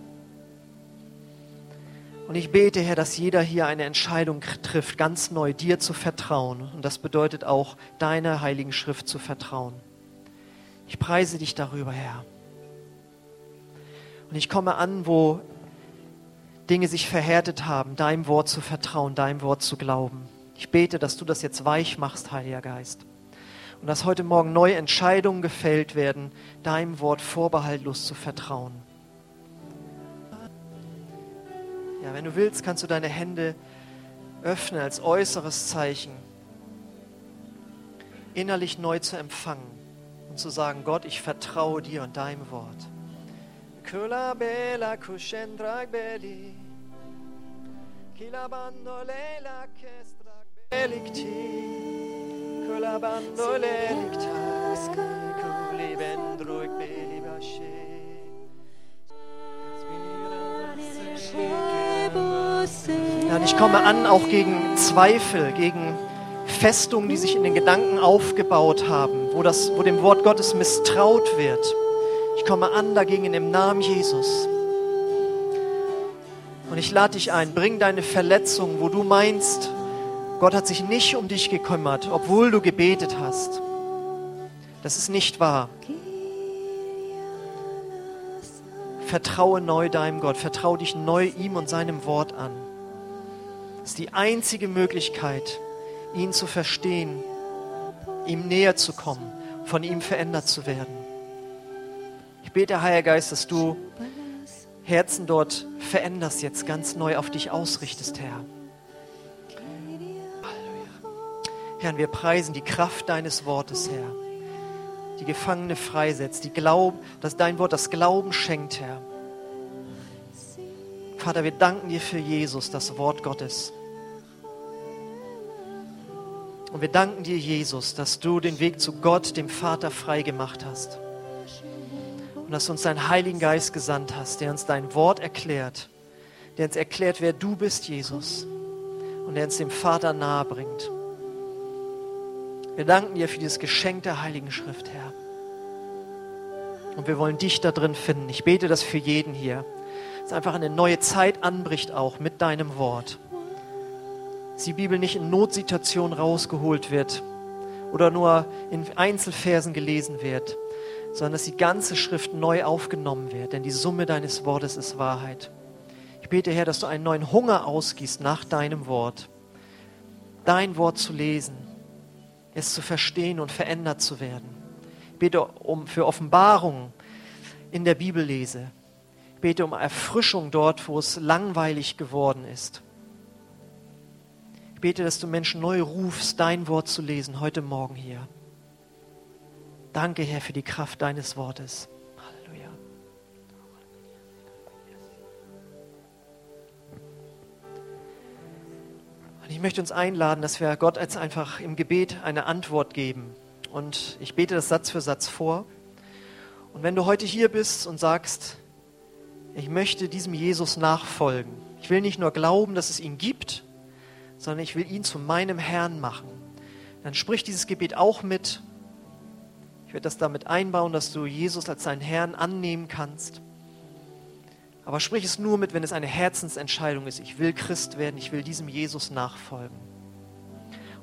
Und ich bete, Herr, dass jeder hier eine Entscheidung trifft, ganz neu dir zu vertrauen. Und das bedeutet auch, deiner heiligen Schrift zu vertrauen. Ich preise dich darüber, Herr. Und ich komme an, wo Dinge sich verhärtet haben, deinem Wort zu vertrauen, deinem Wort zu glauben. Ich bete, dass du das jetzt weich machst, Heiliger Geist. Und dass heute Morgen neue Entscheidungen gefällt werden, deinem Wort vorbehaltlos zu vertrauen. Ja, wenn du willst, kannst du deine Hände öffnen als äußeres Zeichen, innerlich neu zu empfangen und zu sagen, Gott, ich vertraue dir und deinem Wort. Kula bela kushendrak beli, kila bandolela kestrak belikti, kula bandolelikta, kuli bendruik beli. Ja, und ich komme an auch gegen Zweifel, gegen Festungen, die sich in den Gedanken aufgebaut haben, wo, das, wo dem Wort Gottes misstraut wird. Ich komme an dagegen dem Namen Jesus. Und ich lade dich ein, bring deine Verletzung, wo du meinst, Gott hat sich nicht um dich gekümmert, obwohl du gebetet hast. Das ist nicht wahr. Vertraue neu deinem Gott, vertraue dich neu ihm und seinem Wort an. Das ist die einzige Möglichkeit, ihn zu verstehen, ihm näher zu kommen, von ihm verändert zu werden. Ich bete, Heiliger Geist, dass du Herzen dort veränderst, jetzt ganz neu auf dich ausrichtest, Herr. Herr, wir preisen die Kraft deines Wortes, Herr die Gefangene freisetzt, die Glaub, dass dein Wort das Glauben schenkt, Herr. Vater, wir danken dir für Jesus, das Wort Gottes. Und wir danken dir, Jesus, dass du den Weg zu Gott, dem Vater, frei gemacht hast. Und dass du uns deinen Heiligen Geist gesandt hast, der uns dein Wort erklärt, der uns erklärt, wer du bist, Jesus, und der uns dem Vater nahe bringt. Wir danken dir für dieses Geschenk der Heiligen Schrift, Herr. Und wir wollen dich da drin finden. Ich bete das für jeden hier. Dass einfach eine neue Zeit anbricht auch mit deinem Wort. Dass die Bibel nicht in Notsituationen rausgeholt wird oder nur in Einzelversen gelesen wird, sondern dass die ganze Schrift neu aufgenommen wird. Denn die Summe deines Wortes ist Wahrheit. Ich bete, Herr, dass du einen neuen Hunger ausgießt nach deinem Wort. Dein Wort zu lesen es zu verstehen und verändert zu werden. Ich bete um, für Offenbarung in der Bibel lese. Ich bete um Erfrischung dort, wo es langweilig geworden ist. Ich bete, dass du Menschen neu rufst, dein Wort zu lesen heute Morgen hier. Danke, Herr, für die Kraft deines Wortes. Und ich möchte uns einladen, dass wir Gott jetzt einfach im Gebet eine Antwort geben. Und ich bete das Satz für Satz vor. Und wenn du heute hier bist und sagst, ich möchte diesem Jesus nachfolgen, ich will nicht nur glauben, dass es ihn gibt, sondern ich will ihn zu meinem Herrn machen, dann sprich dieses Gebet auch mit. Ich werde das damit einbauen, dass du Jesus als deinen Herrn annehmen kannst. Aber sprich es nur mit, wenn es eine Herzensentscheidung ist. Ich will Christ werden, ich will diesem Jesus nachfolgen.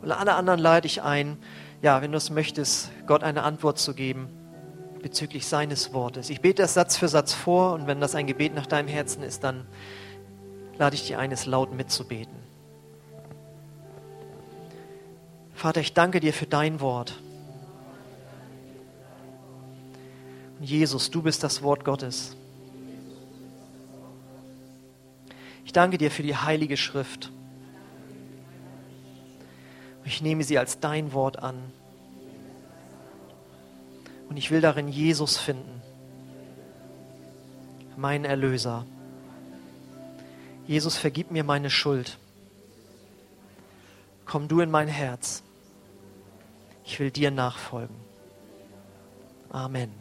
Und alle anderen lade ich ein, ja, wenn du es möchtest, Gott eine Antwort zu geben bezüglich seines Wortes. Ich bete das Satz für Satz vor und wenn das ein Gebet nach deinem Herzen ist, dann lade ich dich ein, es laut mitzubeten. Vater, ich danke dir für dein Wort. Und Jesus, du bist das Wort Gottes. Ich danke dir für die heilige Schrift. Ich nehme sie als dein Wort an. Und ich will darin Jesus finden, meinen Erlöser. Jesus, vergib mir meine Schuld. Komm du in mein Herz. Ich will dir nachfolgen. Amen.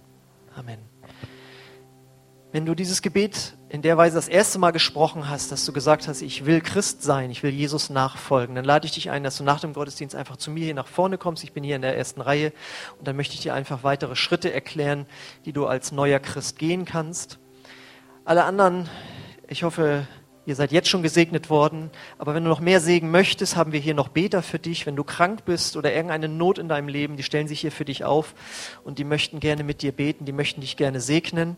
Amen. Wenn du dieses Gebet in der Weise das erste Mal gesprochen hast, dass du gesagt hast, ich will Christ sein, ich will Jesus nachfolgen, dann lade ich dich ein, dass du nach dem Gottesdienst einfach zu mir hier nach vorne kommst. Ich bin hier in der ersten Reihe und dann möchte ich dir einfach weitere Schritte erklären, die du als neuer Christ gehen kannst. Alle anderen, ich hoffe, Ihr seid jetzt schon gesegnet worden, aber wenn du noch mehr Segen möchtest, haben wir hier noch Beter für dich. Wenn du krank bist oder irgendeine Not in deinem Leben, die stellen sich hier für dich auf und die möchten gerne mit dir beten, die möchten dich gerne segnen.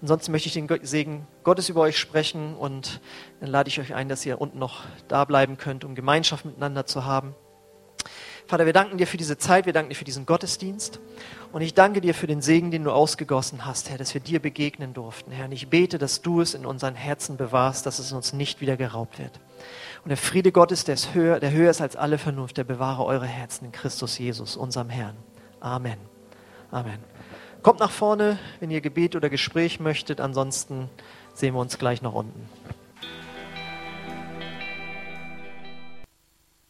Ansonsten möchte ich den Segen Gottes über euch sprechen und dann lade ich euch ein, dass ihr unten noch da bleiben könnt, um Gemeinschaft miteinander zu haben. Vater, wir danken dir für diese Zeit, wir danken dir für diesen Gottesdienst und ich danke dir für den Segen, den du ausgegossen hast, Herr, dass wir dir begegnen durften, Herr. Und ich bete, dass du es in unseren Herzen bewahrst, dass es uns nicht wieder geraubt wird. Und der Friede Gottes, der, ist höher, der höher ist als alle Vernunft, der bewahre eure Herzen in Christus Jesus, unserem Herrn. Amen. Amen. Kommt nach vorne, wenn ihr Gebet oder Gespräch möchtet, ansonsten sehen wir uns gleich noch unten.